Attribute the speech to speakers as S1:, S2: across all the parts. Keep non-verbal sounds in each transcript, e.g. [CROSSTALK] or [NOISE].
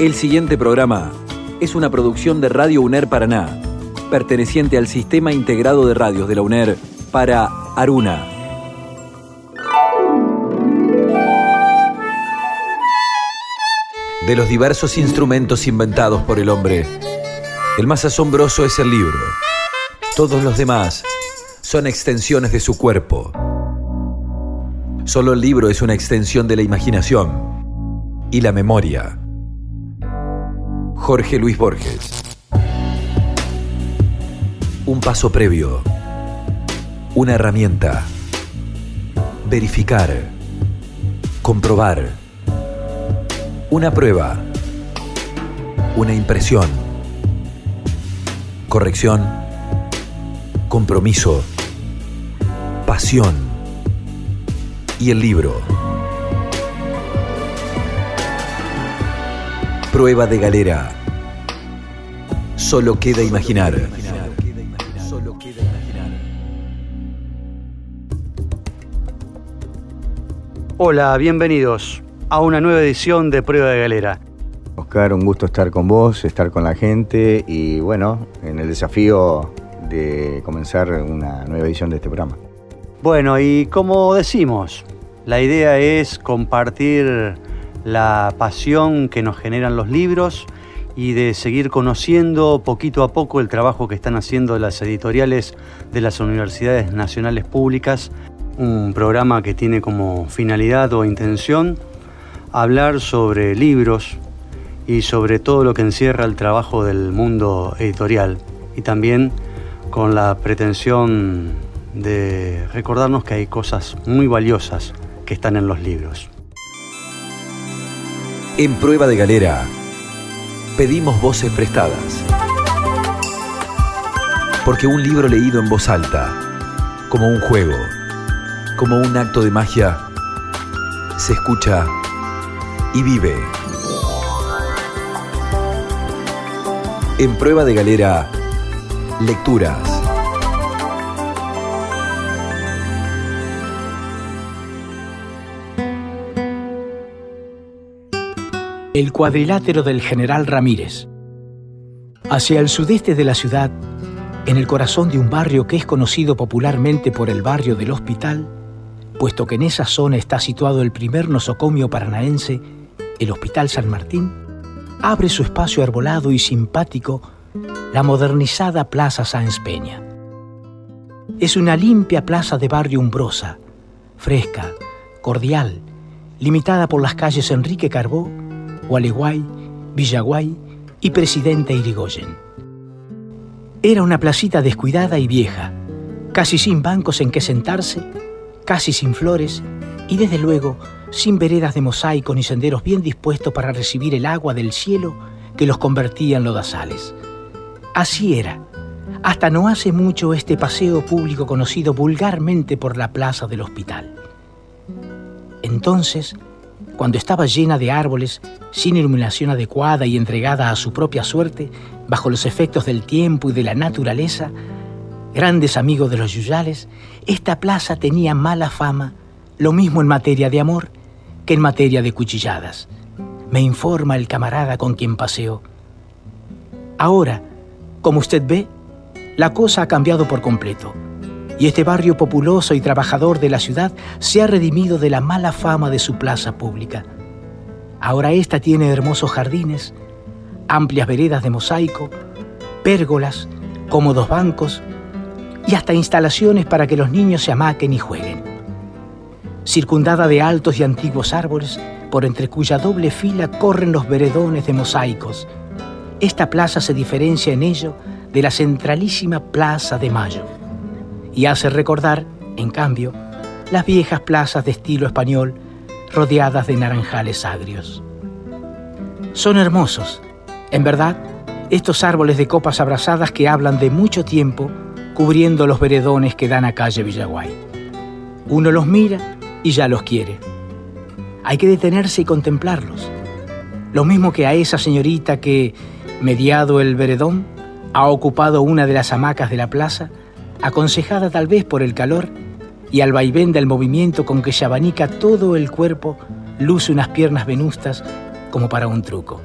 S1: El siguiente programa es una producción de Radio UNER Paraná, perteneciente al Sistema Integrado de Radios de la UNER para Aruna. De los diversos instrumentos inventados por el hombre, el más asombroso es el libro. Todos los demás son extensiones de su cuerpo. Solo el libro es una extensión de la imaginación y la memoria. Jorge Luis Borges. Un paso previo. Una herramienta. Verificar. Comprobar. Una prueba. Una impresión. Corrección. Compromiso. Pasión. Y el libro. Prueba de galera. Solo queda imaginar. Solo queda imaginar.
S2: Hola, bienvenidos a una nueva edición de Prueba de Galera.
S3: Oscar, un gusto estar con vos, estar con la gente y bueno, en el desafío de comenzar una nueva edición de este programa.
S2: Bueno, y como decimos, la idea es compartir la pasión que nos generan los libros y de seguir conociendo poquito a poco el trabajo que están haciendo las editoriales de las universidades nacionales públicas, un programa que tiene como finalidad o intención hablar sobre libros y sobre todo lo que encierra el trabajo del mundo editorial y también con la pretensión de recordarnos que hay cosas muy valiosas que están en los libros.
S1: En prueba de galera, pedimos voces prestadas. Porque un libro leído en voz alta, como un juego, como un acto de magia, se escucha y vive. En prueba de galera, lecturas.
S4: El cuadrilátero del general Ramírez. Hacia el sudeste de la ciudad, en el corazón de un barrio que es conocido popularmente por el barrio del hospital, puesto que en esa zona está situado el primer nosocomio paranaense, el Hospital San Martín, abre su espacio arbolado y simpático la modernizada Plaza Sáenz Peña. Es una limpia plaza de barrio umbrosa, fresca, cordial, limitada por las calles Enrique Carbó, Gualeguay, Villaguay y Presidente Irigoyen. Era una placita descuidada y vieja, casi sin bancos en que sentarse, casi sin flores y desde luego sin veredas de mosaico ni senderos bien dispuestos para recibir el agua del cielo que los convertía en lodazales. Así era, hasta no hace mucho este paseo público conocido vulgarmente por la plaza del hospital. Entonces, cuando estaba llena de árboles, sin iluminación adecuada y entregada a su propia suerte, bajo los efectos del tiempo y de la naturaleza, grandes amigos de los yuyales, esta plaza tenía mala fama, lo mismo en materia de amor que en materia de cuchilladas. Me informa el camarada con quien paseo. Ahora, como usted ve, la cosa ha cambiado por completo y este barrio populoso y trabajador de la ciudad se ha redimido de la mala fama de su plaza pública. Ahora esta tiene hermosos jardines, amplias veredas de mosaico, pérgolas, cómodos bancos y hasta instalaciones para que los niños se amaquen y jueguen. Circundada de altos y antiguos árboles, por entre cuya doble fila corren los veredones de mosaicos, esta plaza se diferencia en ello de la centralísima Plaza de Mayo y hace recordar, en cambio, las viejas plazas de estilo español rodeadas de naranjales agrios. Son hermosos, en verdad, estos árboles de copas abrazadas que hablan de mucho tiempo cubriendo los veredones que dan a calle Villaguay. Uno los mira y ya los quiere. Hay que detenerse y contemplarlos. Lo mismo que a esa señorita que, mediado el veredón, ha ocupado una de las hamacas de la plaza aconsejada tal vez por el calor y al vaivén del movimiento con que se abanica todo el cuerpo, luce unas piernas venustas como para un truco.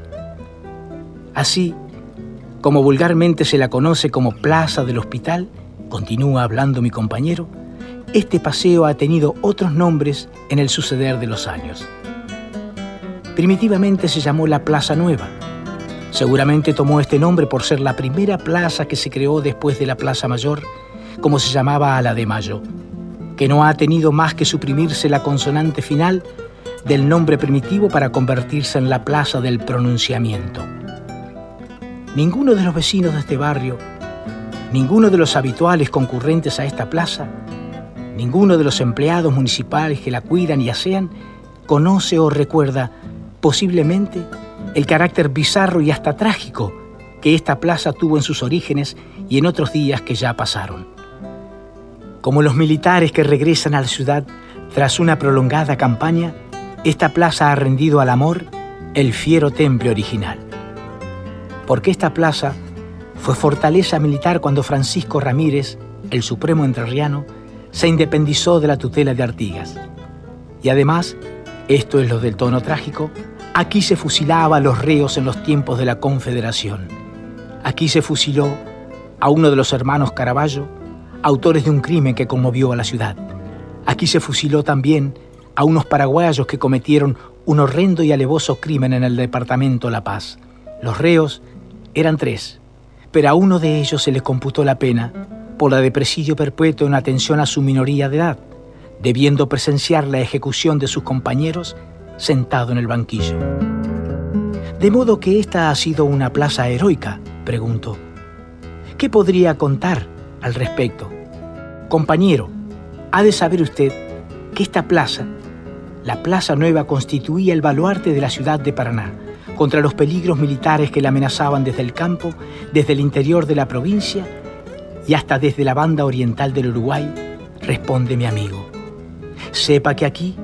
S4: Así, como vulgarmente se la conoce como Plaza del Hospital, continúa hablando mi compañero, este paseo ha tenido otros nombres en el suceder de los años. Primitivamente se llamó la Plaza Nueva. Seguramente tomó este nombre por ser la primera plaza que se creó después de la Plaza Mayor, como se llamaba a la de Mayo, que no ha tenido más que suprimirse la consonante final del nombre primitivo para convertirse en la Plaza del Pronunciamiento. Ninguno de los vecinos de este barrio, ninguno de los habituales concurrentes a esta plaza, ninguno de los empleados municipales que la cuidan y asean, conoce o recuerda posiblemente el carácter bizarro y hasta trágico que esta plaza tuvo en sus orígenes y en otros días que ya pasaron. Como los militares que regresan a la ciudad tras una prolongada campaña, esta plaza ha rendido al amor el fiero temple original. Porque esta plaza fue fortaleza militar cuando Francisco Ramírez, el supremo entrerriano, se independizó de la tutela de Artigas. Y además, esto es lo del tono trágico, Aquí se fusilaba a los reos en los tiempos de la Confederación. Aquí se fusiló a uno de los hermanos Caraballo, autores de un crimen que conmovió a la ciudad. Aquí se fusiló también a unos paraguayos que cometieron un horrendo y alevoso crimen en el departamento La Paz. Los reos eran tres, pero a uno de ellos se le computó la pena por la de presidio perpetuo en atención a su minoría de edad, debiendo presenciar la ejecución de sus compañeros sentado en el banquillo. De modo que esta ha sido una plaza heroica, pregunto. ¿Qué podría contar al respecto? Compañero, ha de saber usted que esta plaza, la Plaza Nueva, constituía el baluarte de la ciudad de Paraná contra los peligros militares que la amenazaban desde el campo, desde el interior de la provincia y hasta desde la banda oriental del Uruguay, responde mi amigo. Sepa que aquí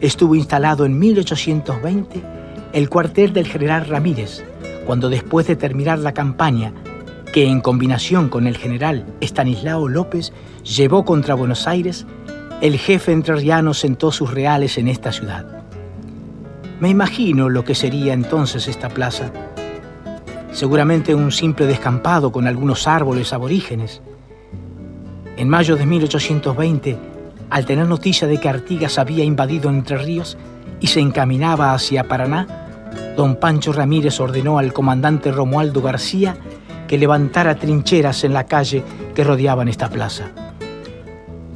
S4: estuvo instalado en 1820 el cuartel del general Ramírez, cuando después de terminar la campaña, que en combinación con el general Estanislao López llevó contra Buenos Aires, el jefe entrerriano sentó sus reales en esta ciudad. Me imagino lo que sería entonces esta plaza. Seguramente un simple descampado con algunos árboles aborígenes. En mayo de 1820, al tener noticia de que Artigas había invadido Entre Ríos y se encaminaba hacia Paraná, don Pancho Ramírez ordenó al comandante Romualdo García que levantara trincheras en la calle que rodeaban esta plaza.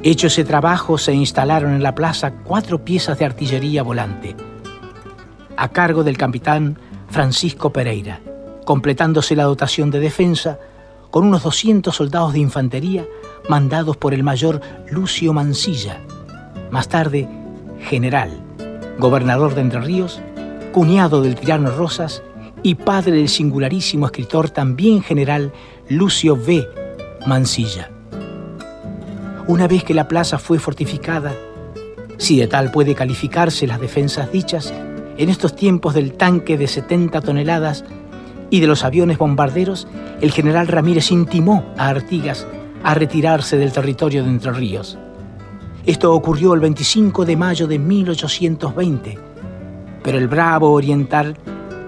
S4: Hecho ese trabajo, se instalaron en la plaza cuatro piezas de artillería volante, a cargo del capitán Francisco Pereira, completándose la dotación de defensa con unos 200 soldados de infantería mandados por el mayor Lucio Mansilla, más tarde general, gobernador de Entre Ríos, cuñado del tirano Rosas y padre del singularísimo escritor también general Lucio V. Mansilla. Una vez que la plaza fue fortificada, si de tal puede calificarse las defensas dichas, en estos tiempos del tanque de 70 toneladas y de los aviones bombarderos, el general Ramírez intimó a Artigas a retirarse del territorio de Entre Ríos. Esto ocurrió el 25 de mayo de 1820, pero el bravo oriental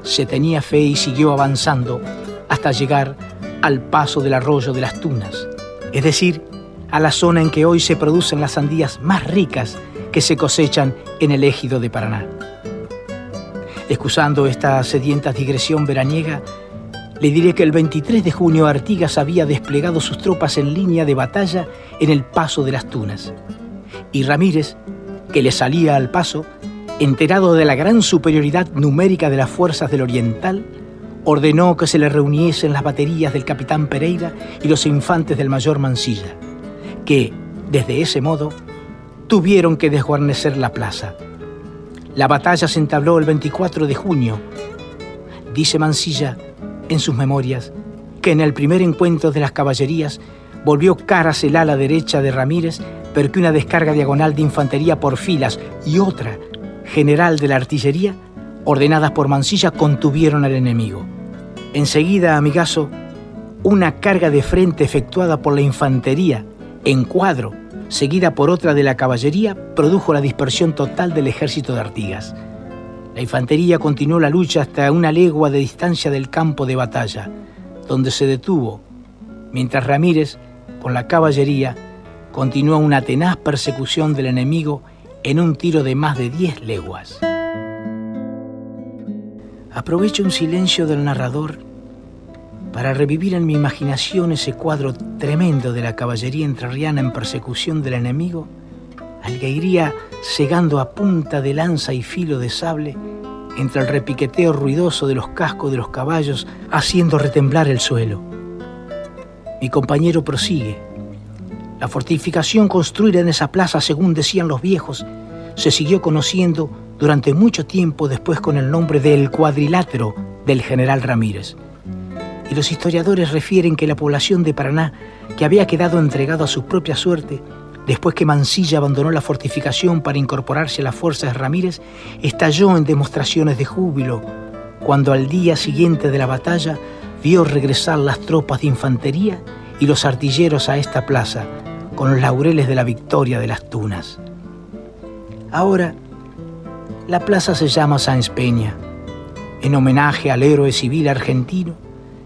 S4: se tenía fe y siguió avanzando hasta llegar al paso del arroyo de las Tunas, es decir, a la zona en que hoy se producen las sandías más ricas que se cosechan en el ejido de Paraná. Excusando esta sedienta digresión veraniega, le diré que el 23 de junio Artigas había desplegado sus tropas en línea de batalla en el paso de las Tunas. Y Ramírez, que le salía al paso, enterado de la gran superioridad numérica de las fuerzas del Oriental, ordenó que se le reuniesen las baterías del capitán Pereira y los infantes del mayor Mansilla, que, desde ese modo, tuvieron que desguarnecer la plaza. La batalla se entabló el 24 de junio. Dice Mansilla en sus memorias que en el primer encuentro de las caballerías volvió caras el ala derecha de Ramírez, pero que una descarga diagonal de infantería por filas y otra general de la artillería, ordenadas por Mansilla, contuvieron al enemigo. Enseguida, amigazo, una carga de frente efectuada por la infantería en cuadro, seguida por otra de la caballería, produjo la dispersión total del ejército de Artigas. La infantería continuó la lucha hasta una legua de distancia del campo de batalla, donde se detuvo, mientras Ramírez, con la caballería, continuó una tenaz persecución del enemigo en un tiro de más de 10 leguas. Aprovecho un silencio del narrador para revivir en mi imaginación ese cuadro tremendo de la caballería entrerriana en persecución del enemigo, al que iría cegando a punta de lanza y filo de sable entre el repiqueteo ruidoso de los cascos de los caballos, haciendo retemblar el suelo. Mi compañero prosigue. La fortificación construida en esa plaza, según decían los viejos, se siguió conociendo durante mucho tiempo después con el nombre del cuadrilátero del general Ramírez. Y los historiadores refieren que la población de Paraná, que había quedado entregado a su propia suerte, después que Mansilla abandonó la fortificación para incorporarse a las fuerzas de Ramírez, estalló en demostraciones de júbilo cuando al día siguiente de la batalla vio regresar las tropas de infantería y los artilleros a esta plaza con los laureles de la victoria de las Tunas. Ahora, la plaza se llama Sáenz Peña, en homenaje al héroe civil argentino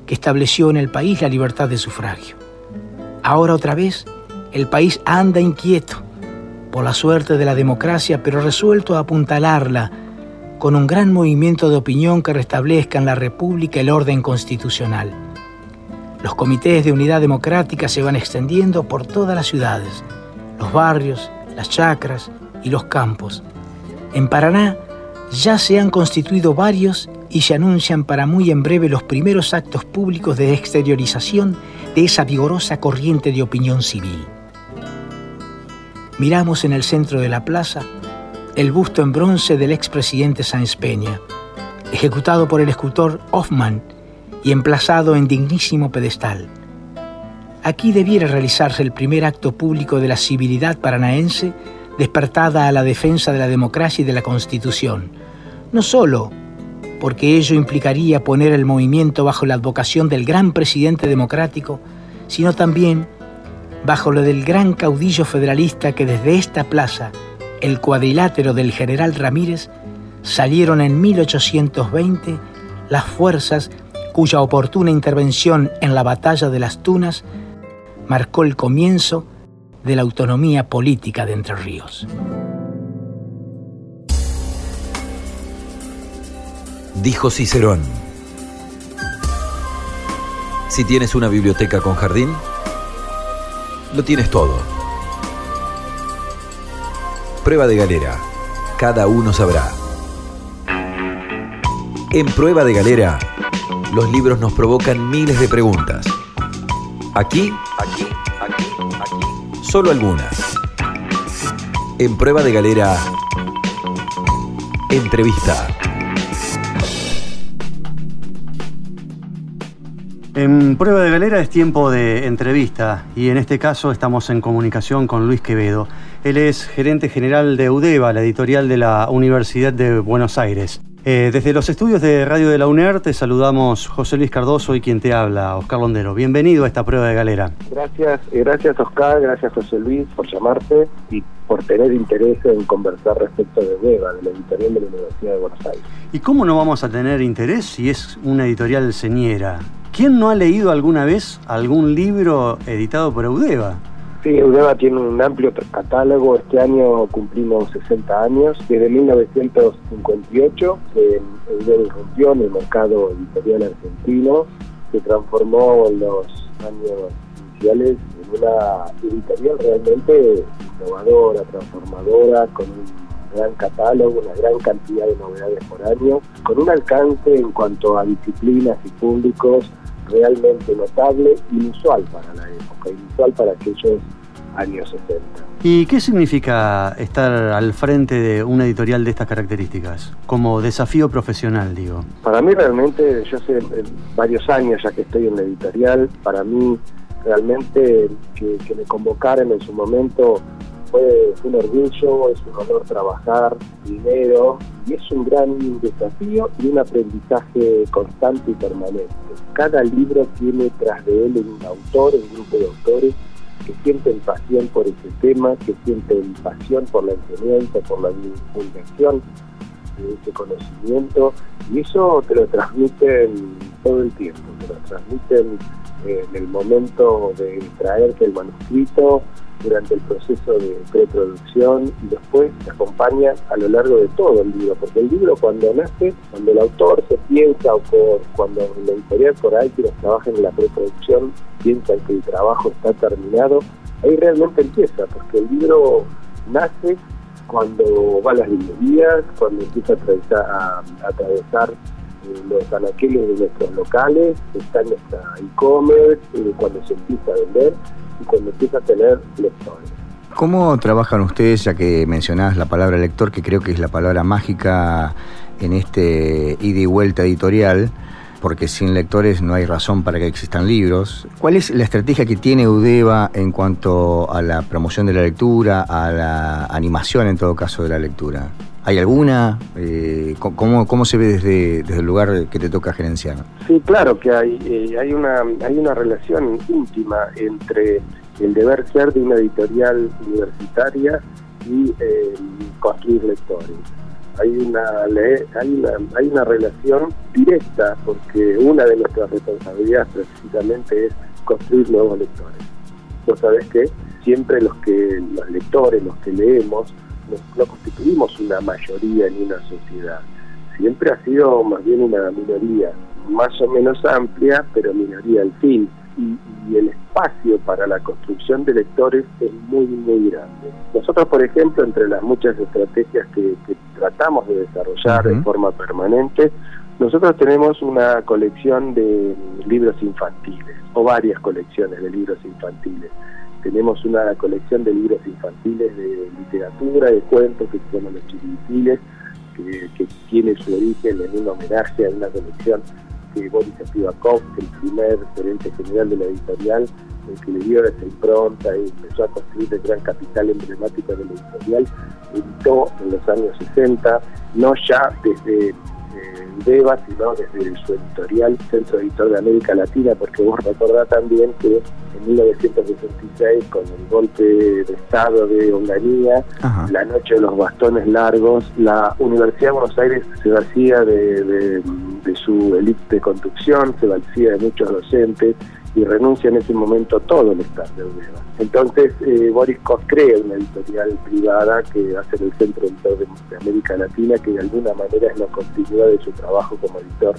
S4: que estableció en el país la libertad de sufragio. Ahora otra vez, el país anda inquieto por la suerte de la democracia, pero resuelto a apuntalarla con un gran movimiento de opinión que restablezca en la República el orden constitucional. Los comités de unidad democrática se van extendiendo por todas las ciudades, los barrios, las chacras y los campos. En Paraná ya se han constituido varios y se anuncian para muy en breve los primeros actos públicos de exteriorización de esa vigorosa corriente de opinión civil. Miramos en el centro de la plaza el busto en bronce del expresidente Sáenz Peña, ejecutado por el escultor Hoffman y emplazado en dignísimo pedestal. Aquí debiera realizarse el primer acto público de la civilidad paranaense despertada a la defensa de la democracia y de la Constitución, no solo porque ello implicaría poner el movimiento bajo la advocación del gran presidente democrático, sino también bajo lo del gran caudillo federalista que desde esta plaza, el cuadrilátero del general Ramírez, salieron en 1820 las fuerzas cuya oportuna intervención en la batalla de las Tunas marcó el comienzo de la autonomía política de Entre Ríos.
S1: Dijo Cicerón, si tienes una biblioteca con jardín, lo tienes todo. Prueba de galera, cada uno sabrá. En Prueba de Galera, los libros nos provocan miles de preguntas. Aquí, aquí, aquí, aquí, solo algunas. En Prueba de Galera, entrevista.
S2: En Prueba de Galera es tiempo de entrevista y en este caso estamos en comunicación con Luis Quevedo. Él es gerente general de UDEVA, la editorial de la Universidad de Buenos Aires. Eh, desde los estudios de Radio de la UNER te saludamos José Luis Cardoso y quien te habla, Oscar Londero. Bienvenido a esta prueba de galera.
S5: Gracias, gracias Oscar, gracias José Luis por llamarte y por tener interés en conversar respecto de UDEVA, de la editorial de la Universidad de Buenos Aires.
S2: ¿Y cómo no vamos a tener interés si es una editorial señera? ¿Quién no ha leído alguna vez algún libro editado por Eudeva?
S5: Sí, Eudeva tiene un amplio catálogo. Este año cumplimos 60 años. Desde 1958 que Eudeva irrumpió en el mercado editorial argentino. Se transformó en los años iniciales en una editorial realmente innovadora, transformadora, con un gran catálogo, una gran cantidad de novedades por año, con un alcance en cuanto a disciplinas y públicos realmente notable, inusual para la época, inusual para aquellos años 60.
S2: ¿Y qué significa estar al frente de una editorial de estas características? Como desafío profesional, digo.
S5: Para mí realmente, yo sé varios años ya que estoy en la editorial, para mí realmente que, que me convocaran en su momento fue, un orgullo, es un honor trabajar, dinero, y es un gran desafío y un aprendizaje constante y permanente. Cada libro tiene tras de él un autor, un grupo de autores que sienten pasión por ese tema, que sienten pasión por la enseñanza, por la divulgación de ese conocimiento y eso te lo transmiten todo el tiempo, te lo transmiten eh, en el momento de traerte el manuscrito, durante el proceso de preproducción y después te acompaña a lo largo de todo el libro, porque el libro cuando nace, cuando el autor se piensa o cuando la editorial por ahí quienes trabajan en la preproducción piensan que el trabajo está terminado, ahí realmente empieza, porque el libro nace cuando va a las librerías, cuando empieza a atravesar, eh, los anaqueles de nuestros locales, está en nuestra e-commerce, eh, cuando se empieza a vender y cuando empieza a tener lectores.
S3: ¿Cómo trabajan ustedes, ya que mencionás la palabra lector, que creo que es la palabra mágica en este ida y vuelta editorial? porque sin lectores no hay razón para que existan libros. ¿Cuál es la estrategia que tiene Udeva en cuanto a la promoción de la lectura, a la animación en todo caso de la lectura? ¿Hay alguna? Eh, ¿cómo, ¿Cómo se ve desde, desde el lugar que te toca gerenciar?
S5: Sí, claro que hay, eh, hay, una, hay una relación íntima entre el deber ser de una editorial universitaria y eh, construir lectores hay una, hay una, hay una relación directa porque una de nuestras responsabilidades precisamente es construir nuevos lectores. Vos sabés que siempre los que los lectores, los que leemos, no, constituimos una mayoría en una sociedad. Siempre ha sido más bien una minoría, más o menos amplia, pero minoría al fin y, el espacio para la construcción de lectores es muy, muy grande. Nosotros, por ejemplo, entre las muchas estrategias que, tratamos de desarrollar de forma permanente, nosotros tenemos una colección de libros infantiles, o varias colecciones de libros infantiles. Tenemos una colección de libros infantiles de literatura, de cuentos que se los que, que tiene su origen en un homenaje a una colección que Boris Spivakov, el primer gerente general de la editorial, el que le dio esa impronta y empezó a construir el gran capital emblemático de la editorial, editó en los años 60, no ya desde Deva, sino desde su editorial, Centro Editor de América Latina, porque vos recordás también que en 1966, con el golpe de Estado de Onganía, la noche de los bastones largos, la Universidad de Buenos Aires se vacía de, su élite de conducción, se vacía de muchos docentes, y renuncia en ese momento todo el staff de Udeva. Entonces, eh, Boris Koch crea una editorial privada que a ser el centro de, América Latina, que de alguna manera es la continuidad de su trabajo como editor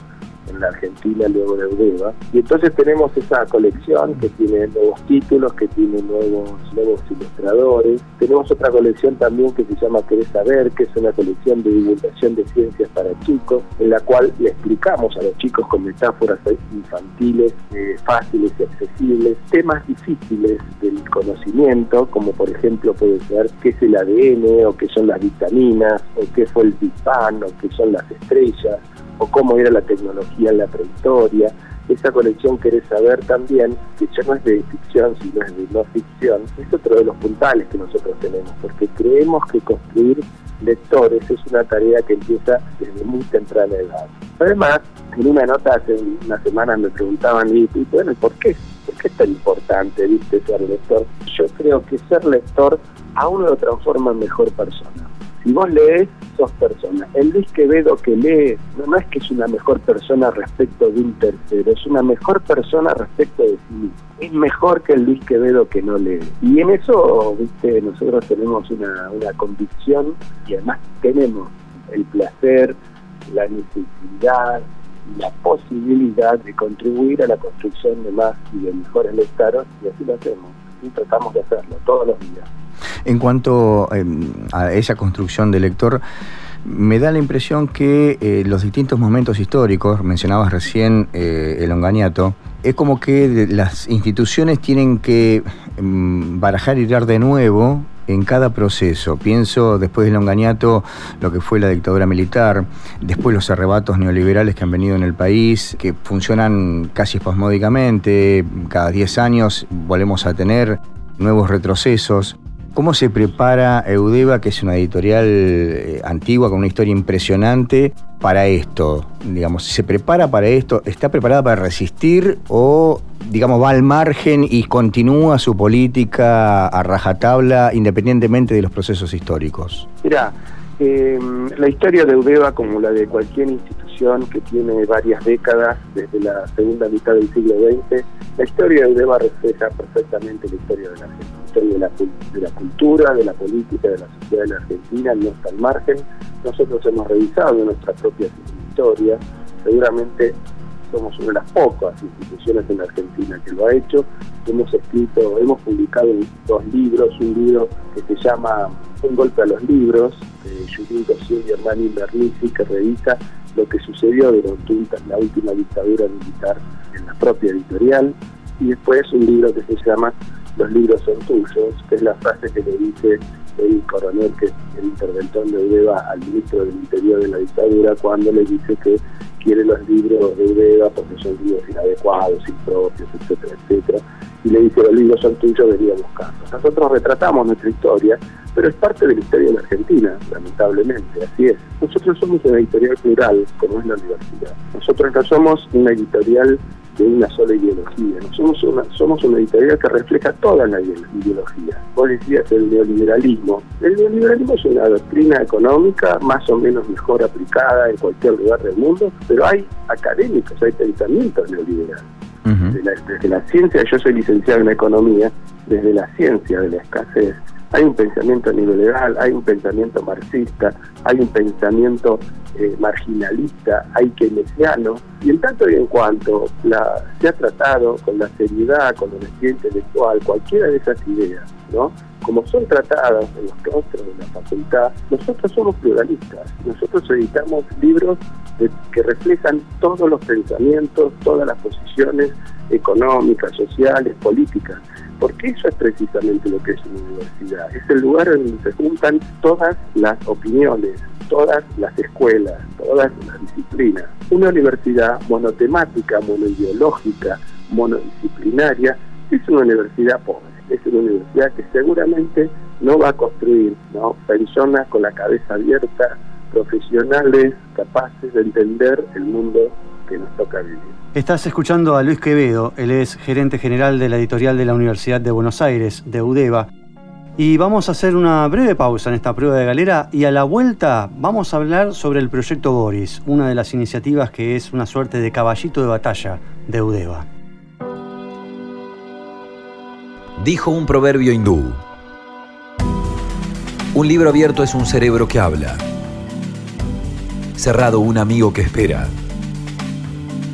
S5: en la Argentina luego de Udeva. Y entonces tenemos esa colección que tiene nuevos títulos, que tiene nuevos, nuevos ilustradores. Tenemos otra colección también que se llama Querés Saber, que es una colección de divulgación de ciencias para chicos, en la cual le explicamos a los chicos con metáforas infantiles, eh, fáciles y accesibles, temas difíciles del conocimiento, como por ejemplo puede ser qué es el ADN, o qué son las vitaminas, o qué fue el Big Bang, o qué son las estrellas, o cómo era la tecnología en la prehistoria. Esa colección querés saber también, que ya no es de ficción, sino es de no ficción, es otro de los puntales que nosotros tenemos, porque creemos que construir lectores es una tarea que empieza desde muy temprana edad. Además, en una nota hace unas semanas me preguntaban, y, bueno, ¿por qué? ¿Por qué es tan importante, viste, ser lector? Yo creo que ser lector a uno lo transforma en mejor persona. Si vos lees, sos persona. El Luis Quevedo que lee no, es que es una mejor persona respecto de un tercero, es una mejor persona respecto de sí mismo. Es mejor que el Luis Quevedo que no lee. Y en eso, viste, nosotros tenemos una, una convicción y además tenemos el placer, la necesidad, la posibilidad de contribuir a la construcción de más y de mejores lectores y así lo hacemos. Y tratamos de hacerlo todos los días.
S3: En cuanto em, a esa construcción de lector, me da la impresión que eh, los distintos momentos históricos, mencionabas recién eh, el onganiato, es como que las instituciones tienen que em, barajar y dar de nuevo en cada proceso. Pienso después del onganiato lo que fue la dictadura militar, después los arrebatos neoliberales que han venido en el país, que funcionan casi espasmódicamente, cada 10 años volvemos a tener nuevos retrocesos. ¿Cómo se prepara Eudeva, que es una editorial eh, antigua con una historia impresionante, para esto? Digamos, ¿se prepara para esto? ¿Está preparada para resistir o, digamos, va al margen y continúa su política a rajatabla independientemente de los procesos históricos?
S5: Mira, Eh, la historia de Udeva, como la de cualquier institución que tiene varias décadas, desde la segunda mitad del siglo XX, la historia de Udeva refleja perfectamente la historia de la Argentina, de la, cultura, de la política, de la sociedad de la Argentina, no está al margen. Nosotros hemos revisado nuestra propia historia, seguramente somos una de las pocas instituciones en Argentina que lo ha hecho. Hemos escrito, hemos publicado dos libros, un libro que se llama Un golpe a los libros, de Julín Dossier y Hernán Bernici, que revisa lo que sucedió durante la última dictadura militar en la propia editorial. Y después un libro que se llama Los libros son tuyos, que es la frase que le dice el coronel, que es el interventor de Udeva, al ministro del Interior de la dictadura, cuando le dice que quiere los libros de Udeva porque son libros inadecuados, impropios, etcétera, etcétera. Y le dice, los libros son tuyos, venía a buscarlos. Nosotros retratamos nuestra historia, pero es parte de la historia de la Argentina, lamentablemente, así es. Nosotros somos una editorial plural, como es la universidad. Nosotros no somos una editorial de una sola ideología. No somos una, somos una editorial que refleja toda la ideología. Vos decías el neoliberalismo. El neoliberalismo es una doctrina económica más o menos mejor aplicada en cualquier lugar del mundo, pero hay académicos, hay pensamientos neoliberales. desde la ciencia, yo soy licenciado en economía, desde la ciencia de la escasez hay un pensamiento neoliberal, hay un pensamiento marxista, hay un pensamiento eh, marginalista, hay keynesiano, y en tanto y en cuanto la, se ha tratado con la seriedad, con la honestidad intelectual, cualquiera de esas ideas, ¿no? como son tratadas en los claustros de la facultad, nosotros somos pluralistas, nosotros editamos libros que reflejan todos los pensamientos, todas las posiciones económicas, sociales, políticas porque eso es precisamente lo que es una universidad. Es el lugar en donde se juntan todas las opiniones, todas las escuelas, todas las disciplinas. Una universidad monotemática, monoideológica, monodisciplinaria, es una universidad pobre. Es una universidad que seguramente no va a construir personas con la cabeza abierta, profesionales capaces de entender el mundo que nos toca vivir.
S2: Estás escuchando a Luis Quevedo, él es gerente general de la editorial de la Universidad de Buenos Aires, de UDEVA. Y vamos a hacer una breve pausa en esta prueba de galera y a la vuelta vamos a hablar sobre el proyecto Boris, una de las iniciativas que es una suerte de caballito de batalla de UDEVA.
S1: Dijo un proverbio hindú. Un libro abierto es un cerebro que habla. Cerrado un amigo que espera.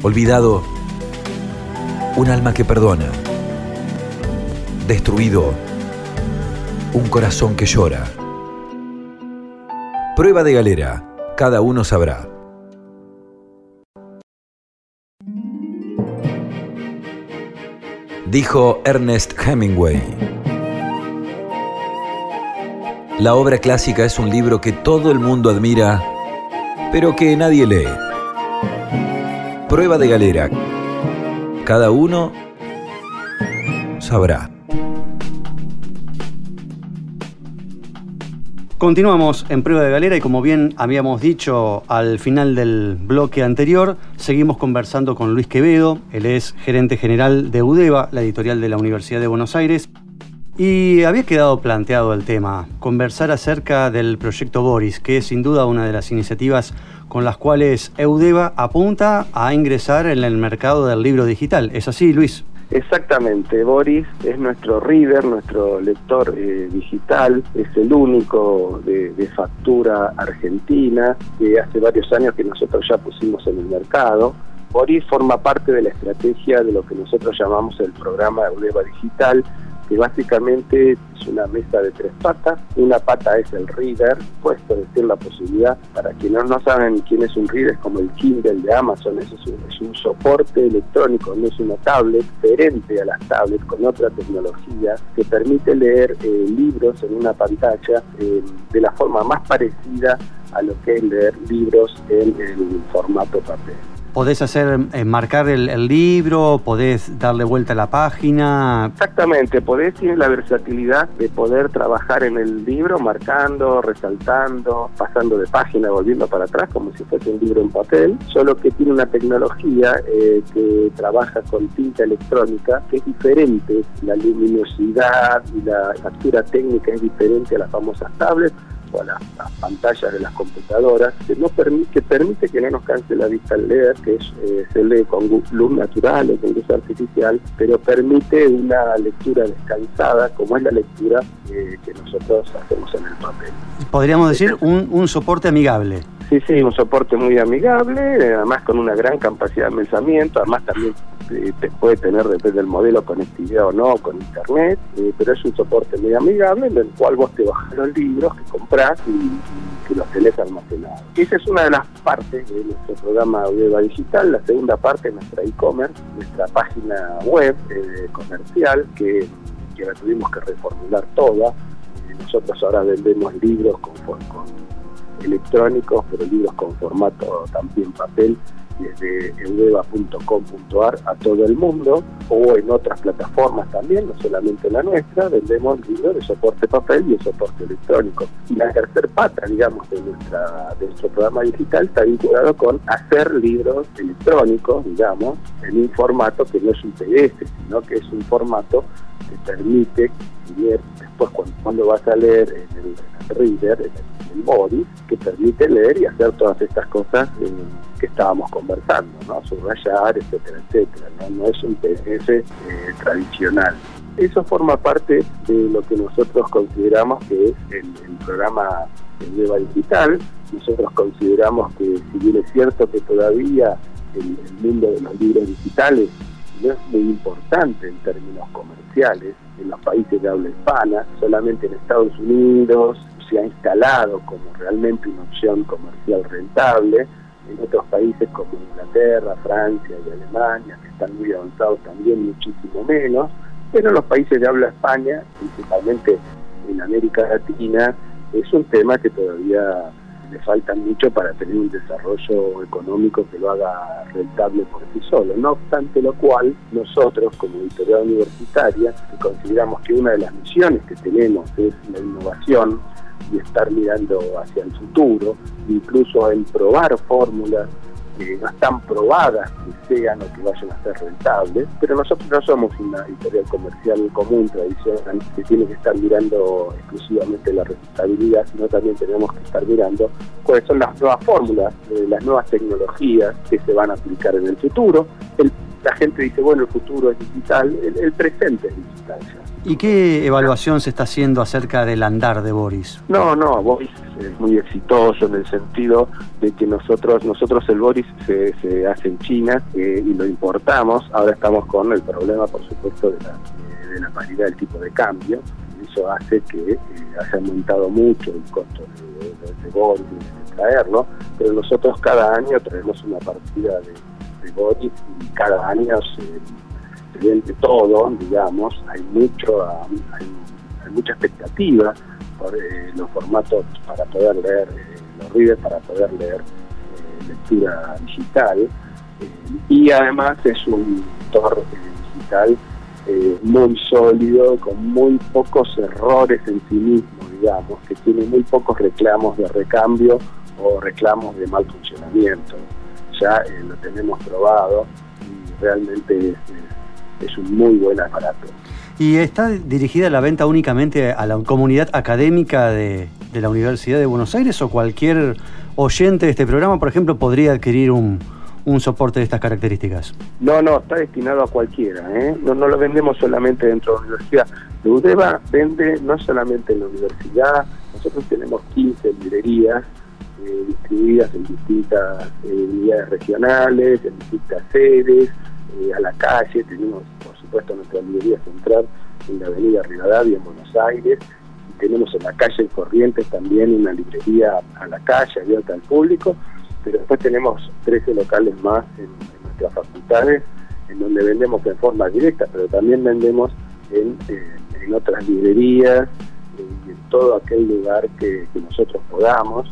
S1: Olvidado, un alma que perdona. Destruido, un corazón que llora. Prueba de galera, cada uno sabrá. Dijo Ernest Hemingway. La obra clásica es un libro que todo el mundo admira, pero que nadie lee. Prueba de galera. Cada uno sabrá.
S2: Continuamos en prueba de galera y como bien habíamos dicho al final del bloque anterior, seguimos conversando con Luis Quevedo, él es gerente general de UDEVA, la editorial de la Universidad de Buenos Aires, y había quedado planteado el tema, conversar acerca del proyecto Boris, que es sin duda una de las iniciativas con las cuales Eudeva apunta a ingresar en el mercado del libro digital. ¿Es así, Luis?
S5: Exactamente, Boris es nuestro reader, nuestro lector eh, digital, es el único de, factura argentina, que hace varios años que nosotros ya pusimos en el mercado. Boris forma parte de la estrategia de lo que nosotros llamamos el programa Eudeva Digital, que básicamente es una mesa de tres patas. Una pata es el reader, puesto decir la posibilidad, para quienes no saben quién es un reader, es como el Kindle de Amazon, es un, soporte electrónico, no es una tablet, diferente a las tablets con otra tecnología, que permite leer eh, libros en una pantalla eh, de la forma más parecida a lo que es leer libros en el formato papel
S2: podés hacer eh, marcar el, libro, podés darle vuelta a la página.
S5: Exactamente, podés tener la versatilidad de poder trabajar en el libro marcando, resaltando, pasando de página, volviendo para atrás como si fuese un libro en papel, solo que tiene una tecnología eh, que trabaja con tinta electrónica que es diferente, la luminosidad y la factura técnica es diferente a las famosas tablets a las, pantallas de las computadoras, que, no permite, que permite que no nos canse la vista al leer, que es, eh, se lee con luz natural o con luz artificial, pero permite una lectura descansada, como es la lectura eh, que nosotros hacemos en el papel.
S2: Podríamos decir un, un soporte amigable.
S5: Sí, sí, un soporte muy amigable, además con una gran capacidad de pensamiento, además también eh, puede tener, depende del modelo, conectividad o no con internet, eh, pero es un soporte muy amigable en el cual vos te bajas los libros que comprás y, que los tenés almacenados. Esa es una de las partes de nuestro programa Audiova Digital, la segunda parte es nuestra e-commerce, nuestra página web eh, comercial que, que la tuvimos que reformular toda. nosotros ahora vendemos libros con, con electrónicos, pero libros con formato también papel desde eudeva.com.ar a todo el mundo o en otras plataformas también, no solamente la nuestra, vendemos libros de soporte papel y de soporte electrónico. Y la tercera pata, digamos, de, nuestra, de nuestro programa digital está vinculado con hacer libros electrónicos, digamos, en un formato que no es un PDF, sino que es un formato que permite leer después cuando, vas a leer en el, reader, en el, body, que permite leer y hacer todas estas cosas eh, que estábamos conversando, ¿no? subrayar, etcétera, etcétera. No, es un PDF eh, tradicional. Eso forma parte de lo que nosotros consideramos que es el, programa de Nueva Digital. Nosotros consideramos que si bien es cierto que todavía el, el mundo de los libros digitales no es muy importante en términos comerciales en los países de habla hispana, solamente en Estados Unidos se ha instalado como realmente una opción comercial rentable, en otros países como Inglaterra, Francia y Alemania, que están muy avanzados también muchísimo menos, pero en los países de habla España, principalmente en América Latina, es un tema que todavía le falta mucho para tener un desarrollo económico que lo haga rentable por sí solo. No obstante lo cual, nosotros como editorial universitaria, consideramos que una de las misiones que tenemos es la innovación y estar mirando hacia el futuro, incluso en probar fórmulas que no están probadas que sean o que vayan a ser rentables, pero nosotros no somos una editorial comercial común, tradicional, que tiene que estar mirando exclusivamente la rentabilidad, sino también tenemos que estar mirando cuáles son las nuevas fórmulas, eh, las nuevas tecnologías que se van a aplicar en el futuro. la gente dice, bueno, el futuro es digital, el, presente es digital
S2: ¿Y qué evaluación se está haciendo acerca del andar de Boris?
S5: No, no, Boris es muy exitoso en el sentido de que nosotros, nosotros el Boris se, se hace en China eh, y lo importamos. Ahora estamos con el problema, por supuesto, de la, de la paridad del tipo de cambio. Eso hace que eh, haya aumentado mucho el costo de, Boris, de traerlo, pero nosotros cada año traemos una partida de, de Boris y cada año se de todo, digamos, hay mucho, hay, mucha expectativa por eh, los formatos para poder leer, eh, los readers para poder leer eh, lectura digital, y además es un lector digital muy sólido, con muy pocos errores en sí mismo, digamos, que tiene muy pocos reclamos de recambio o reclamos de mal funcionamiento. Ya lo tenemos probado y realmente es es un muy buen aparato.
S2: ¿Y está dirigida la venta únicamente a la comunidad académica de, la Universidad de Buenos Aires o cualquier oyente de este programa, por ejemplo, podría adquirir un, soporte de estas características?
S5: No, no, está destinado a cualquiera. ¿eh? No, no lo vendemos solamente dentro de la universidad. La UDEVA vende no solamente en la universidad, nosotros tenemos 15 librerías eh, distribuidas en distintas eh, unidades regionales, en distintas sedes, a la calle, tenemos por supuesto nuestra librería central en la avenida Rivadavia en Buenos Aires, y tenemos en la calle Corrientes también una librería a la calle abierta al público, pero después tenemos 13 locales más en, nuestras facultades, en donde vendemos en forma directa, pero también vendemos en, en otras librerías eh, y en todo aquel lugar que nosotros podamos.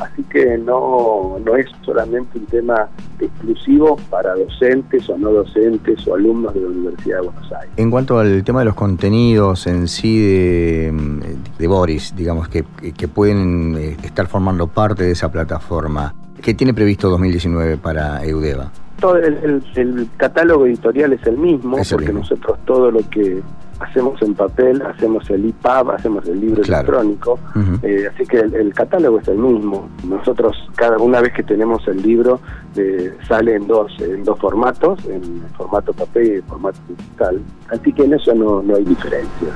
S5: Así que no, no es solamente un tema exclusivo para docentes o no docentes o alumnos de la Universidad de Buenos Aires.
S3: En cuanto al tema de los contenidos en sí de, Boris, digamos, que, pueden eh, estar formando parte de esa plataforma, ¿qué tiene previsto 2019 para Eudeva?
S5: Todo el, catálogo editorial es el mismo, porque nosotros todo lo que hacemos en papel, hacemos el IPAB, hacemos el libro electrónico, eh, así que el, catálogo es el mismo. Nosotros cada una vez que tenemos el libro eh, sale en dos en dos formatos, en formato papel y en formato digital, así que en eso no, no hay diferencia.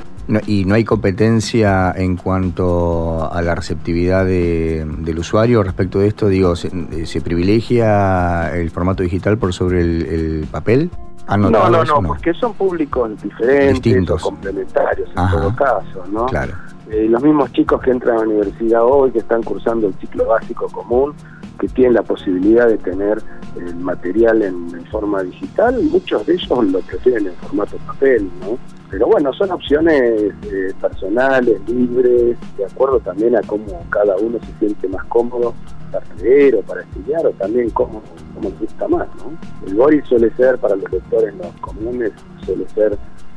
S3: ¿Y no hay competencia en cuanto a la receptividad del usuario respecto de esto? Digo, ¿se, privilegia el formato digital por sobre el papel?
S5: No, no, no, porque son públicos diferentes o complementarios en todo caso, ¿no?
S3: Claro.
S5: Eh, los mismos chicos que entran a la universidad hoy, que están cursando el ciclo básico común, que tienen la posibilidad de tener el material en, forma digital, muchos de ellos lo prefieren en formato papel, ¿no? Pero bueno, son opciones eh, personales, libres, de acuerdo también a cómo cada uno se siente más cómodo para leer o para estudiar, o también cómo, cómo gusta más, ¿no? El Boris suele ser, para los lectores los comunes, suele ser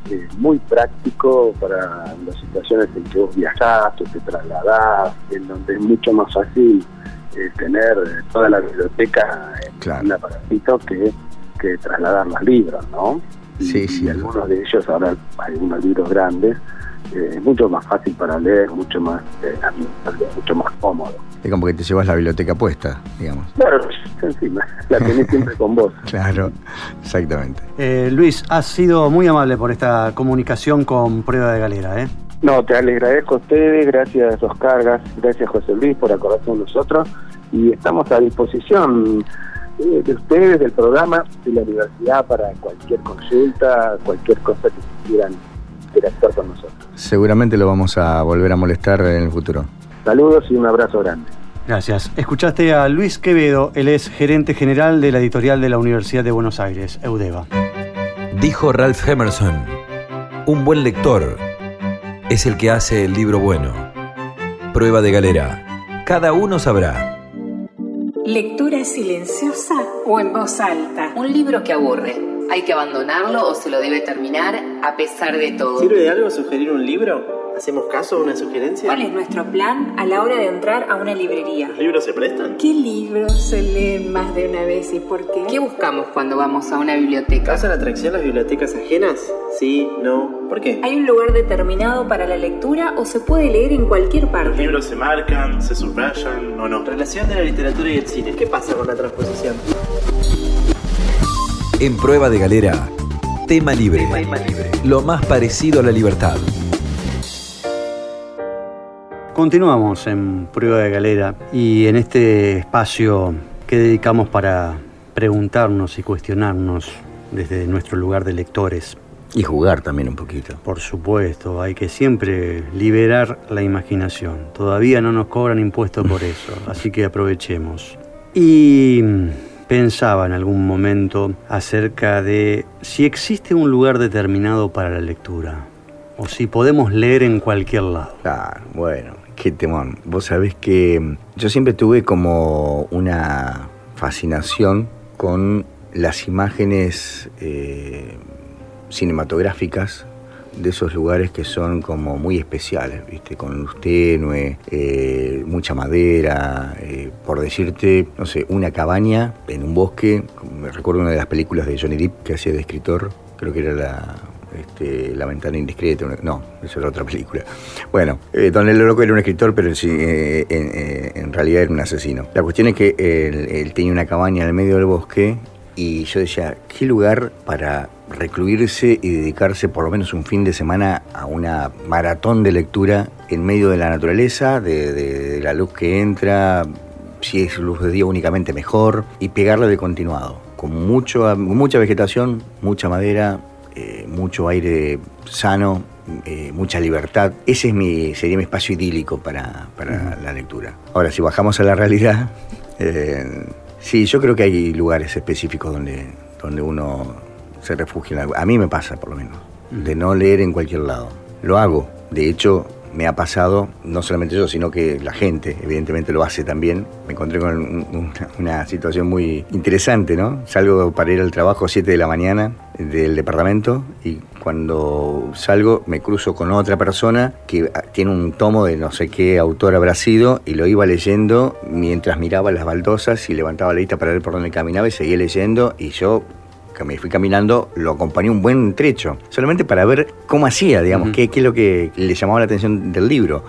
S5: eh, muy práctico para las situaciones en que vos viajás o te trasladás, en donde es mucho más fácil eh, tener toda la biblioteca en un aparatito que, que trasladar los libros, ¿no?
S3: sí, sí.
S5: Algunos de ellos, ahora hay unos libros grandes, eh, es mucho más fácil para leer, mucho más, eh, mucho más cómodo.
S3: Es como que te llevas la biblioteca puesta, digamos.
S5: Claro, encima, la tenés siempre con vos. [LAUGHS]
S3: Claro, exactamente.
S2: Eh, Luis, has sido muy amable por esta comunicación con Prueba de Galera, ¿eh?
S5: No, te agradezco a ustedes, gracias Oscar, gracias José Luis por acordarse con nosotros y estamos a disposición de ustedes, del programa, de la universidad para cualquier consulta, cualquier cosa que quieran interactuar con nosotros.
S3: Seguramente lo vamos a volver a molestar en el futuro.
S5: Saludos y un abrazo grande.
S2: Gracias. Escuchaste a Luis Quevedo, él es gerente general de la editorial de la Universidad de Buenos Aires, Eudeva.
S1: Dijo Ralph Emerson, un buen lector es el que hace el libro bueno. Prueba de galera. Cada uno sabrá.
S6: Lectura silenciosa o en voz alta.
S7: Un libro que aburre. ¿Hay que abandonarlo o se lo debe terminar a pesar de todo?
S8: ¿Sirve de algo sugerir un libro? ¿Hacemos caso a una sugerencia?
S6: ¿Cuál es nuestro plan a la hora de entrar a una librería?
S8: ¿Los libros se prestan?
S6: ¿Qué libros se leen más de una vez y por qué?
S7: ¿Qué buscamos cuando vamos a una biblioteca?
S8: ¿Causan atracción las bibliotecas ajenas? Sí, no. ¿Por qué?
S6: ¿Hay un lugar determinado para la lectura o se puede leer en cualquier parte?
S8: ¿Los libros se marcan, se subrayan o no? Relación de la literatura y el cine. ¿Qué pasa con la transposición?
S1: En prueba de galera, tema libre. Tema libre. Lo más parecido a la libertad.
S2: Continuamos en Prueba de Galera y en este espacio que dedicamos para preguntarnos y cuestionarnos desde nuestro lugar de lectores.
S3: Y jugar también un poquito.
S2: Por supuesto, hay que siempre liberar la imaginación. Todavía no nos cobran impuestos por eso, así que aprovechemos. Y pensaba en algún momento acerca de si existe un lugar determinado para la lectura o si podemos leer en cualquier lado.
S3: Claro, bueno, Qué temón. Vos sabés que mm, yo siempre tuve como una fascinación con las imágenes eh, cinematográficas de esos lugares que son como muy especiales, ¿viste? Con luz tenue, eh, mucha madera, eh, por decirte, no sé, una cabaña en un bosque. Me recuerdo una de las películas de Johnny Depp que hacía de escritor, creo que era la este, La ventana indiscreta, no, esa era otra película. Bueno, eh, Don El Loco era un escritor, pero sí, eh, eh, en, realidad era un asesino. La cuestión es que él, tenía una cabaña en el medio del bosque y yo decía, ¿qué lugar para recluirse y dedicarse por lo menos un fin de semana a una maratón de lectura en medio de la naturaleza, de, la luz que entra, si es luz de día únicamente mejor, y pegarle de continuado, con mucho, mucha vegetación, mucha madera, eh, mucho aire sano, eh, mucha libertad. Ese es mi, sería mi espacio idílico para, la lectura. Ahora, si bajamos a la realidad, [LAUGHS] eh, sí, yo creo que hay lugares específicos donde, donde uno se refugia. A mí me pasa, por lo menos, de no leer en cualquier lado. Lo hago. De hecho, me ha pasado, no solamente yo, sino que la gente, evidentemente lo hace también. Me encontré con una situación muy interesante, ¿no? Salgo para ir al trabajo a 7 de la mañana del departamento y cuando salgo me cruzo con otra persona que ah, tiene un tomo de no sé qué autor habrá sido y lo iba leyendo mientras miraba las baldosas y levantaba la vista para ver por dónde caminaba y seguía leyendo y yo que me fui caminando, lo acompañé un buen trecho, solamente para ver cómo hacía, digamos, qué, qué es lo que le llamaba la atención del libro.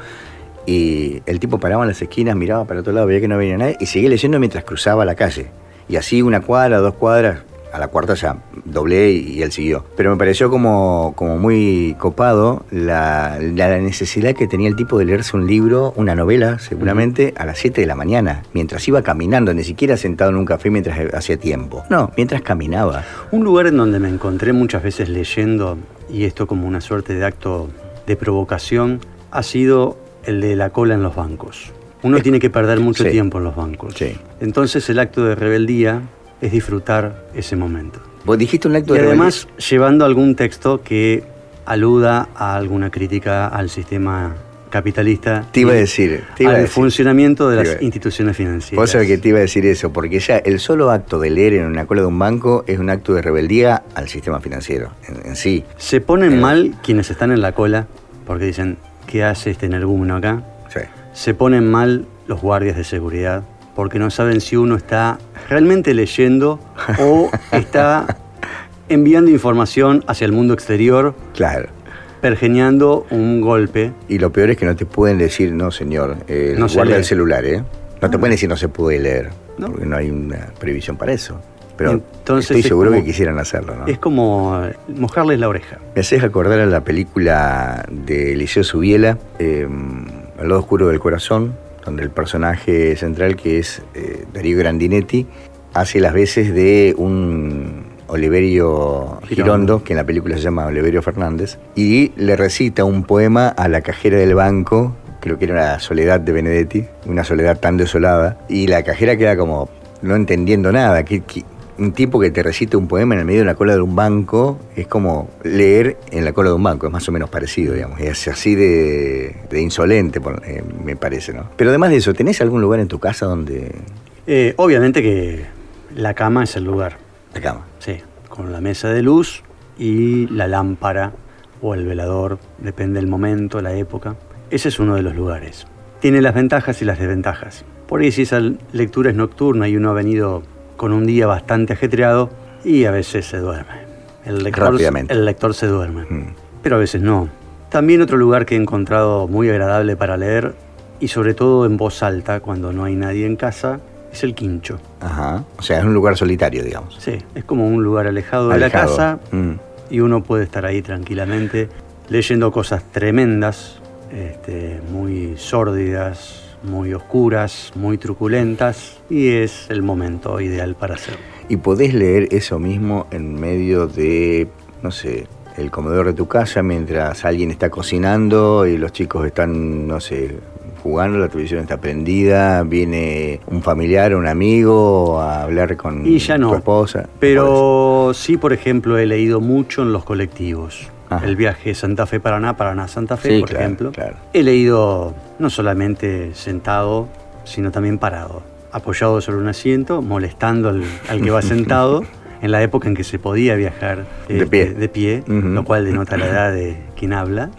S3: Y el tipo paraba en las esquinas, miraba para otro lado, veía que no venía nadie y seguía leyendo mientras cruzaba la calle. Y así una cuadra, dos cuadras, a la cuarta ya doblé y él siguió. Pero me pareció como, como muy copado la, la necesidad que tenía el tipo de leerse un libro, una novela seguramente, a las 7 de la mañana, mientras iba caminando, ni siquiera sentado en un café mientras hacía tiempo. No, mientras caminaba.
S2: Un lugar en donde me encontré muchas veces leyendo, y esto como una suerte de acto de provocación, ha sido el de la cola en los bancos. Uno tiene que perder mucho
S3: Sí.
S2: tiempo en los bancos.
S3: Sí.
S2: Entonces el acto de rebeldía es disfrutar ese momento.
S3: Vos dijiste un acto
S2: Y
S3: de
S2: además llevando algún texto que aluda a alguna crítica al sistema capitalista.
S3: Te iba a decir, te iba a
S2: al
S3: decir.
S2: funcionamiento de las
S3: iba a-
S2: instituciones financieras.
S3: Vos sabés que te iba a decir eso, porque ya el solo acto de leer en una cola de un banco es un acto de rebeldía al sistema financiero en, en sí.
S2: Se ponen
S3: Eh.
S2: mal quienes están en la cola porque dicen, ¿qué hace este energúmeno acá?
S3: Sí.
S2: Se ponen mal los guardias de seguridad porque no saben si uno está realmente leyendo [LAUGHS] o está enviando información hacia el mundo exterior,
S3: Claro.
S2: pergeñando un golpe.
S3: Y lo peor es que no te pueden decir, no señor, eh,
S2: No se
S3: guarda
S2: lee.
S3: el celular, ¿eh? No te pueden decir no se puede leer,
S2: No.
S3: porque no hay una previsión para eso. Pero
S2: Entonces
S3: estoy
S2: es
S3: seguro
S2: como-
S3: que quisieran hacerlo, ¿no?
S2: Es como eh, mojarles la oreja.
S3: Me haces acordar a la película de Eliseo Subiela, eh, Al lado oscuro del corazón, donde el personaje central, que es eh, Darío Grandinetti, hace las veces de un Oliverio Girondo, que en la película se llama Oliverio Fernández, y le recita un poema a la cajera del banco, creo que era la Soledad de Benedetti, una soledad tan desolada, y la cajera queda como no entendiendo nada. ¿qué- qué- un tipo que te recite un poema en el medio de la cola de un banco es como leer en la cola de un banco, es más o menos parecido, digamos. Es así de, de insolente, eh, me parece, ¿no? Pero además de eso, ¿tenés algún lugar en tu casa donde...
S2: Eh, obviamente que la cama es el lugar.
S3: La cama.
S2: Sí, con la mesa de luz y la lámpara o el velador, depende del momento, la época. Ese es uno de los lugares. Tiene las ventajas y las desventajas. Por ahí si esa lectura es nocturna y uno ha venido con un día bastante ajetreado y a veces se duerme. El lector,
S3: Rápidamente.
S2: El lector se duerme,
S3: Mm.
S2: pero a veces no. También otro lugar que he encontrado muy agradable para leer y sobre todo en voz alta cuando no hay nadie en casa es el quincho.
S3: Ajá. O sea, es un lugar solitario, digamos.
S2: Sí, es como un lugar alejado, de la casa
S3: Mm.
S2: y uno puede estar ahí tranquilamente leyendo cosas tremendas, este, muy sórdidas, muy oscuras, muy truculentas y es el momento ideal para hacerlo.
S3: Y podés leer eso mismo en medio de, no sé, el comedor de tu casa mientras alguien está cocinando y los chicos están, no sé, jugando, la televisión está prendida, viene un familiar, un amigo a hablar con
S2: Y ya no.
S3: tu esposa.
S2: Pero sí, por ejemplo, he leído mucho en los colectivos.
S3: Ajá.
S2: El viaje Santa Fe Paraná, Paraná Santa Fe,
S3: Sí,
S2: por
S3: claro,
S2: ejemplo.
S3: claro.
S2: He leído no solamente sentado, sino también parado, apoyado sobre un asiento, molestando al, al que va [LAUGHS] sentado. En la época en que se podía viajar
S3: De
S2: este,
S3: pie.
S2: de pie, lo cual denota la edad de quien habla.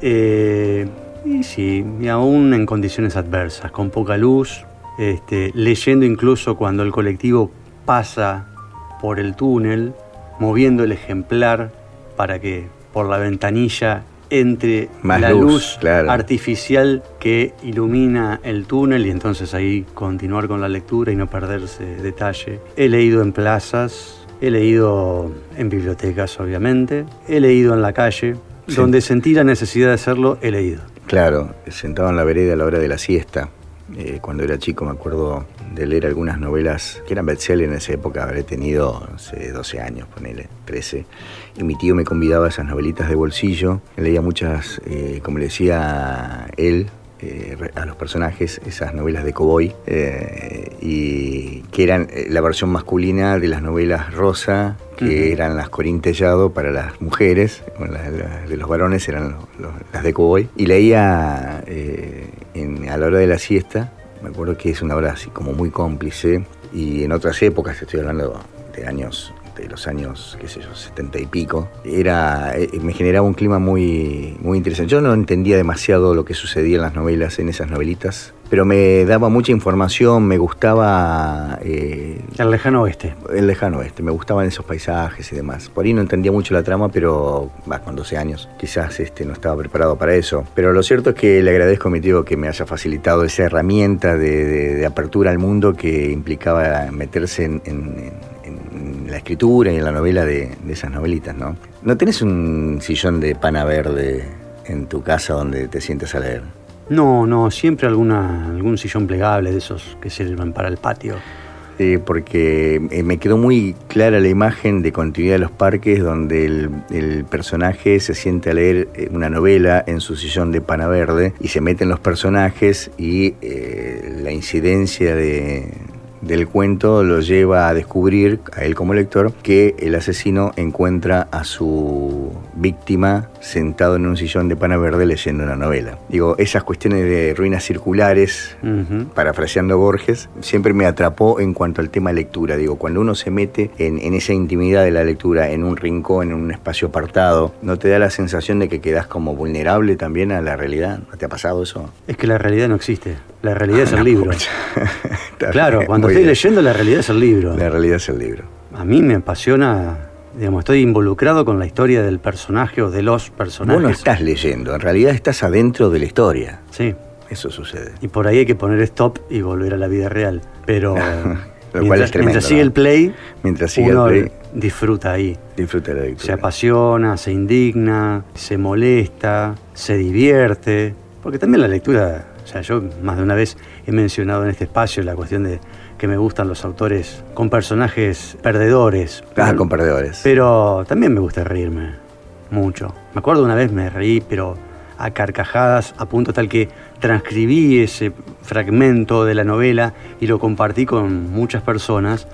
S2: Eh, y sí, y aún en condiciones adversas, con poca luz, este, leyendo incluso cuando el colectivo pasa por el túnel, moviendo el ejemplar para que por la ventanilla entre
S3: Más
S2: la
S3: luz,
S2: luz,
S3: claro.
S2: artificial que ilumina el túnel y entonces ahí continuar con la lectura y no perderse detalle. He leído en plazas, he leído en bibliotecas obviamente, he leído en la calle,
S3: Sí.
S2: donde sentí la necesidad de hacerlo, he leído.
S3: Claro, sentado en la vereda a la hora de la siesta. Eh, cuando era chico me acuerdo de leer algunas novelas que eran bestseller en esa época, habré tenido, no sé, 12 años, ponele, 13. Y mi tío me convidaba a esas novelitas de bolsillo. Leía muchas, eh, como le decía él, eh, a los personajes, esas novelas de cowboy, eh, y que eran eh, la versión masculina de las novelas rosa, que eran las Corín Tellado para las mujeres, bueno, las, las de los varones eran los- los- las de cowboy. Y leía eh, en- a la hora de la siesta, me acuerdo que es una hora así como muy cómplice, y en otras épocas, estoy hablando de años de los años, qué sé yo, setenta y pico, era, eh, me generaba un clima muy, muy interesante. Yo no entendía demasiado lo que sucedía en las novelas, en esas novelitas, pero me daba mucha información, me gustaba...
S2: Eh, el lejano oeste.
S3: El lejano oeste, me gustaban esos paisajes y demás. Por ahí no entendía mucho la trama, pero va, con 12 años quizás este, no estaba preparado para eso. Pero lo cierto es que le agradezco a mi tío que me haya facilitado esa herramienta de, apertura al mundo que implicaba meterse en, la escritura y en la novela de, de esas novelitas, ¿no? ¿No tenés un sillón de pana verde en tu casa donde te sientes a leer?
S2: No, no, siempre alguna, algún sillón plegable de esos que sirven para el patio.
S3: porque eh, me quedó muy clara la imagen de continuidad de los parques donde el, personaje se siente a leer eh, una novela en su sillón de pana verde y se meten los personajes y eh, la incidencia de, del cuento lo lleva a descubrir, a él como lector, que el asesino encuentra a su víctima sentado en un sillón de pana verde leyendo una novela. Digo, esas cuestiones de ruinas circulares, parafraseando Borges, siempre me atrapó en cuanto al tema lectura. Digo, cuando uno se mete en, esa intimidad de la lectura, en un rincón, en un espacio apartado, ¿no te da la sensación de que quedas como vulnerable también a la realidad? ¿No te ha pasado eso?
S2: Es que la realidad no existe. La realidad es el libro. [LAUGHS] claro, cuando estoy leyendo, la realidad es el libro.
S3: La realidad es el libro.
S2: A mí me apasiona, digamos, estoy involucrado con la historia del personaje o de los personajes.
S3: Vos no estás leyendo, en realidad estás adentro de la historia.
S2: Sí.
S3: Eso sucede.
S2: Y por ahí hay que poner stop y volver a la vida real. Pero [LAUGHS]
S3: Lo cual es tremendo,
S2: mientras sigue el play,
S3: mientras sigue el play,
S2: disfruta ahí.
S3: Disfruta la lectura.
S2: Se apasiona, se indigna, se molesta, se divierte. Porque también la lectura o sea, yo más de una vez he mencionado en este espacio la cuestión de que me gustan los autores con personajes perdedores.
S3: Ah, con perdedores.
S2: Pero también me gusta reírme, mucho. Me acuerdo una vez me reí, pero a carcajadas, a punto tal que transcribí ese fragmento de la novela y lo compartí con muchas personas.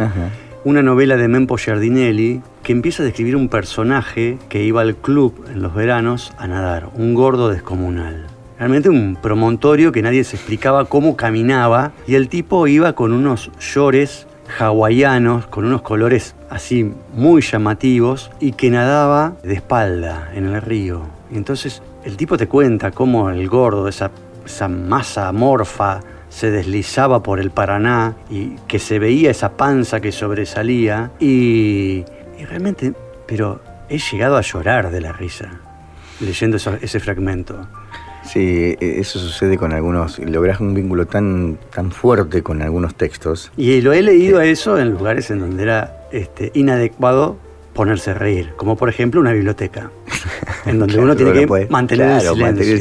S2: Una novela de Mempo Giardinelli que empieza a describir un personaje que iba al club en los veranos a nadar, un gordo descomunal realmente un promontorio que nadie se explicaba cómo caminaba y el tipo iba con unos llores hawaianos, con unos colores así muy llamativos y que nadaba de espalda en el río. Entonces el tipo te cuenta cómo el gordo, esa, esa masa amorfa, se deslizaba por el Paraná y que se veía esa panza que sobresalía y realmente, pero he llegado a llorar de la risa leyendo ese fragmento.
S3: Sí, e, eso sucede con algunos, logras un vínculo tan, tan fuerte con algunos textos.
S2: Y lo he leído a eso en lugares en donde era este, inadecuado ponerse a reír, como por ejemplo una biblioteca, [LAUGHS] en donde uno tiene que mantener, el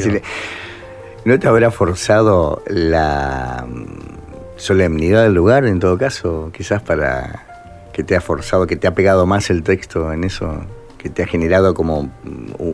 S2: silencio.
S3: ¿No te habrá forzado la mm, solemnidad del lugar en todo caso? Quizás para que te ha forzado, que te ha pegado más el texto en eso te ha generado como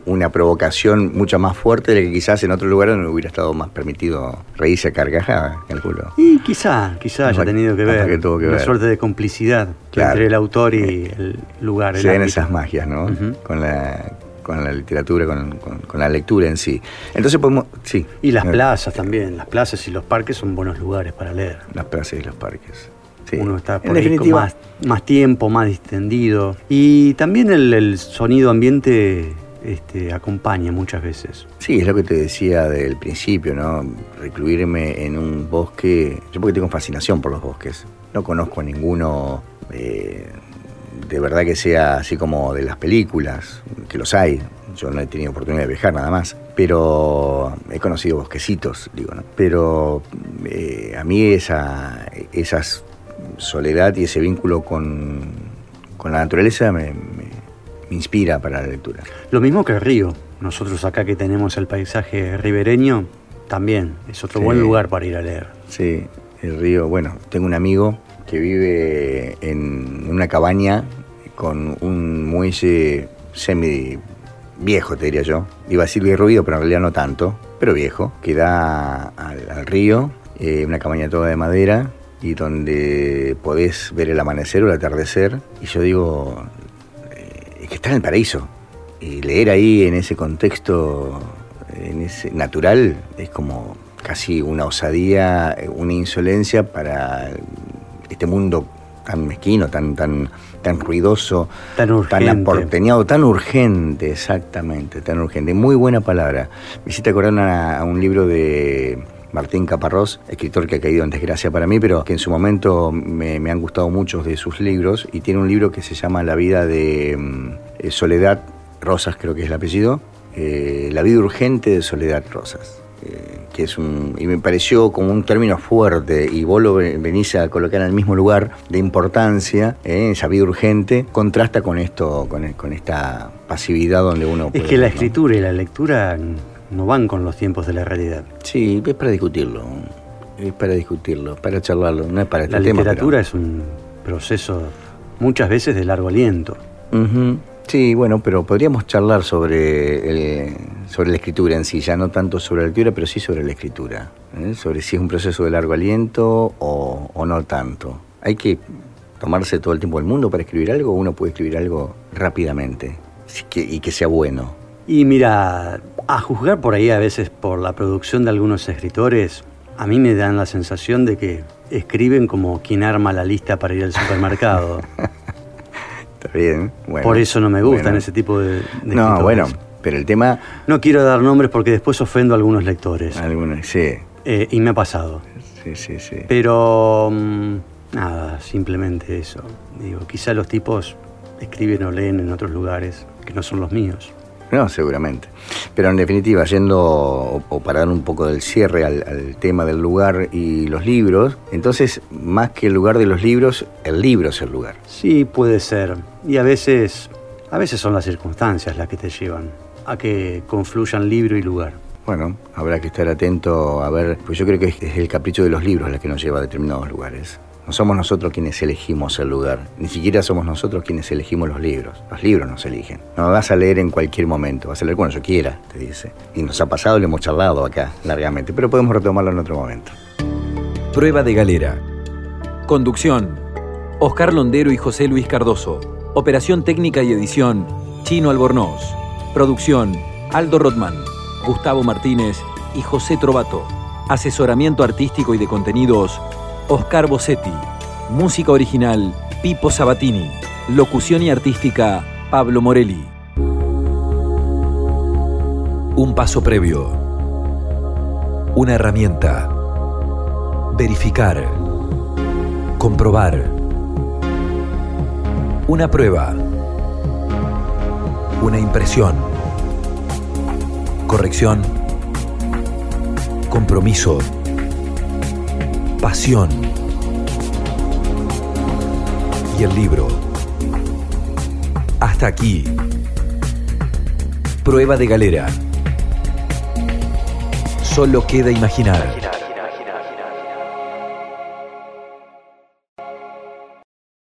S3: una provocación mucho más fuerte de que quizás en otro lugar no hubiera estado más permitido reírse a carcajada, calculo.
S2: Y quizá, quizá haya tenido que ver, que una suerte de complicidad entre el autor y el lugar.
S3: Se ven esas magias, ¿no? Con la con la literatura, con, la lectura en sí. Entonces podemos, sí.
S2: Y las plazas también, las plazas y los parques son buenos lugares para leer.
S3: Las plazas y los parques.
S2: Uno está por ahí con más, más, tiempo, más distendido. Y también el, sonido ambiente este, acompaña muchas veces.
S3: Sí, es lo que te decía del principio, ¿no? Recluirme en un bosque. Yo porque tengo fascinación por los bosques. No conozco a ninguno eh, de verdad que sea así como de las películas, que los hay. Yo no he tenido oportunidad de viajar nada más, pero he conocido bosquecitos, digo, ¿no? Pero eh, a mí esa, esas soledad y ese vínculo con, la naturaleza me, inspira para la lectura.
S2: Lo mismo que el río. Nosotros acá que tenemos el paisaje ribereño, también es otro buen lugar para ir a leer.
S3: Sí, el río. Bueno, tengo un amigo que vive en una cabaña con un muelle semi viejo, te diría yo. Iba a decir bien ruido, pero en realidad no tanto, pero viejo, que da al, río, eh, una cabaña toda de madera, y donde podés ver el amanecer o el atardecer. Y yo digo, eh, que está en el paraíso. Y leer ahí en ese contexto en ese natural es como casi una osadía, una insolencia para este mundo tan mezquino, tan, tan, tan ruidoso,
S2: tan, urgente.
S3: tan aporteñado, tan urgente, exactamente, tan urgente. Muy buena palabra. Me hiciste acordar a un libro de Martín Caparrós, escritor que ha caído en desgracia para mí, pero que en su momento me, han gustado muchos de sus libros y tiene un libro que se llama La vida de mm, Soledad Rosas, creo que es el apellido, eh, La vida urgente de Soledad Rosas. Eh, que es un, y me pareció como un término fuerte, y vos lo venís a colocar en el mismo lugar de importancia, eh, esa vida urgente, contrasta con esto, con, con esta pasividad donde uno...
S2: Es que la escritura y la lectura no van con los tiempos de la realidad.
S3: Sí, es para discutirlo, es para discutirlo, para charlarlo, no es para este
S2: La literatura es un proceso muchas veces de largo aliento.
S3: Sí, bueno, pero podríamos charlar sobre, sobre la escritura en sí, ya no tanto sobre la lectura, pero sí sobre la escritura, ¿eh? sobre si es un proceso de largo aliento o, no tanto. Hay que tomarse todo el tiempo del mundo para escribir algo, o uno puede escribir algo rápidamente y que sea bueno.
S2: Y mira, a juzgar por ahí a veces por la producción de algunos escritores, a mí me dan la sensación de que escriben como quien arma la lista para ir al supermercado. [LAUGHS]
S3: bien.
S2: Por eso no me gustan ese tipo de,
S3: No, bueno, pero el tema...
S2: No quiero dar nombres porque después ofendo a algunos lectores.
S3: Algunos, sí.
S2: Eh, y me ha pasado.
S3: Sí, sí, sí.
S2: Pero... Mm, nada, simplemente eso. Digo, quizá los tipos escriben o leen en otros lugares que no son los míos.
S3: No, seguramente. Pero en definitiva, yendo o, para dar un poco del cierre al, tema del lugar y los libros, entonces más que el lugar de los libros, el libro es el lugar.
S2: Sí, puede ser. Y a veces, a veces son las circunstancias las que te llevan a que confluyan libro y lugar.
S3: Bueno, habrá que estar atento a ver, pues yo creo que es el capricho de los libros la que nos lleva a determinados lugares. No somos nosotros quienes elegimos el lugar, ni siquiera somos nosotros quienes elegimos los libros. Los libros nos eligen. No vas a leer en cualquier momento, vas a leer cuando yo quiera, te dice. Y nos ha pasado, lo hemos charlado acá largamente, pero podemos retomarlo en otro momento.
S1: Prueba de galera. Conducción. Oscar Londero y José Luis Cardoso. Operación técnica y edición. Chino Albornoz. Producción. Aldo Rodman, Gustavo Martínez y José Trovato. Asesoramiento artístico y de contenidos. Oscar Bossetti. Música original, Pipo Sabatini. Locución y artística, Pablo Morelli. Un paso previo. Una herramienta. Verificar. Comprobar. Una prueba. Una impresión. Corrección. Compromiso pasión. Y el libro. Hasta aquí. Prueba de galera. Solo queda imaginar.